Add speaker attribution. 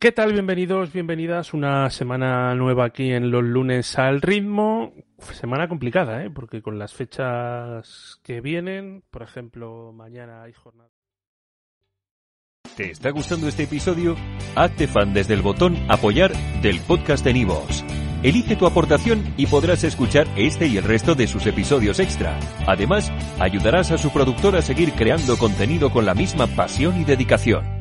Speaker 1: ¿Qué tal? Bienvenidos, bienvenidas. Una semana nueva aquí en los lunes al ritmo. Semana complicada, ¿eh? Porque con las fechas que vienen, por ejemplo, mañana hay jornada.
Speaker 2: ¿Te está gustando este episodio? Hazte fan desde el botón Apoyar del podcast de Nivos. Elige tu aportación y podrás escuchar este y el resto de sus episodios extra. Además, ayudarás a su productor a seguir creando contenido con la misma pasión y dedicación.